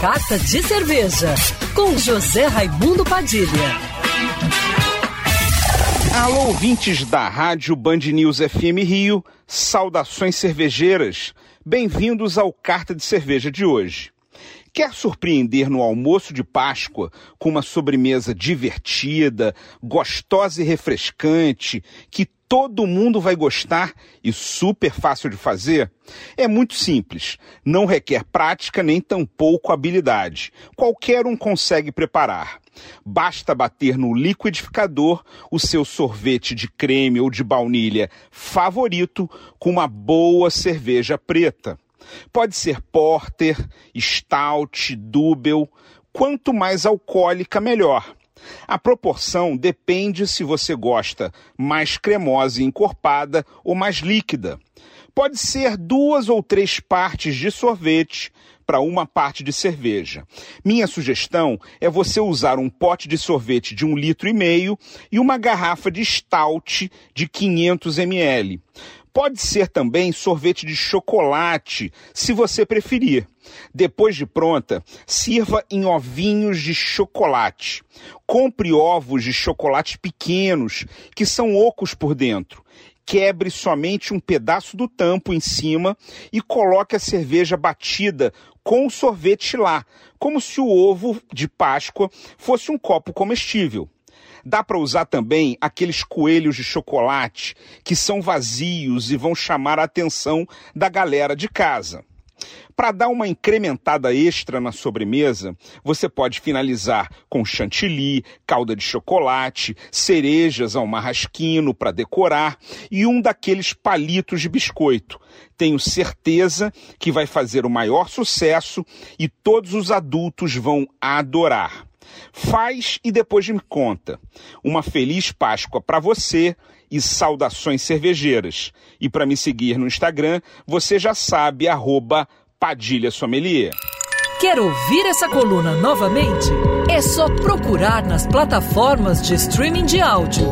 Carta de Cerveja, com José Raimundo Padilha. Alô, ouvintes da Rádio Band News FM Rio, saudações cervejeiras. Bem-vindos ao Carta de Cerveja de hoje. Quer surpreender no almoço de Páscoa com uma sobremesa divertida, gostosa e refrescante, que todo mundo vai gostar e super fácil de fazer? É muito simples, não requer prática nem tampouco habilidade. Qualquer um consegue preparar. Basta bater no liquidificador o seu sorvete de creme ou de baunilha favorito com uma boa cerveja preta. Pode ser porter, stout, double, quanto mais alcoólica, melhor. A proporção depende se você gosta mais cremosa e encorpada ou mais líquida. Pode ser duas ou três partes de sorvete para uma parte de cerveja. Minha sugestão é você usar um pote de sorvete de um litro e meio e uma garrafa de stout de 500 ml. Pode ser também sorvete de chocolate, se você preferir. Depois de pronta, sirva em ovinhos de chocolate. Compre ovos de chocolate pequenos, que são ocos por dentro. Quebre somente um pedaço do tampo em cima e coloque a cerveja batida com o sorvete lá, como se o ovo de Páscoa fosse um copo comestível. Dá para usar também aqueles coelhos de chocolate que são vazios e vão chamar a atenção da galera de casa. Para dar uma incrementada extra na sobremesa, você pode finalizar com chantilly, calda de chocolate, cerejas ao marrasquino para decorar e um daqueles palitos de biscoito. Tenho certeza que vai fazer o maior sucesso e todos os adultos vão adorar. Faz e depois me conta. Uma feliz Páscoa para você e saudações cervejeiras. E para me seguir no Instagram, você já sabe, arroba Padilha Sommelier. Quer ouvir essa coluna novamente? É só procurar nas plataformas de streaming de áudio.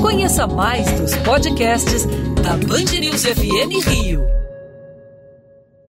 Conheça mais dos podcasts da Band News FM Rio.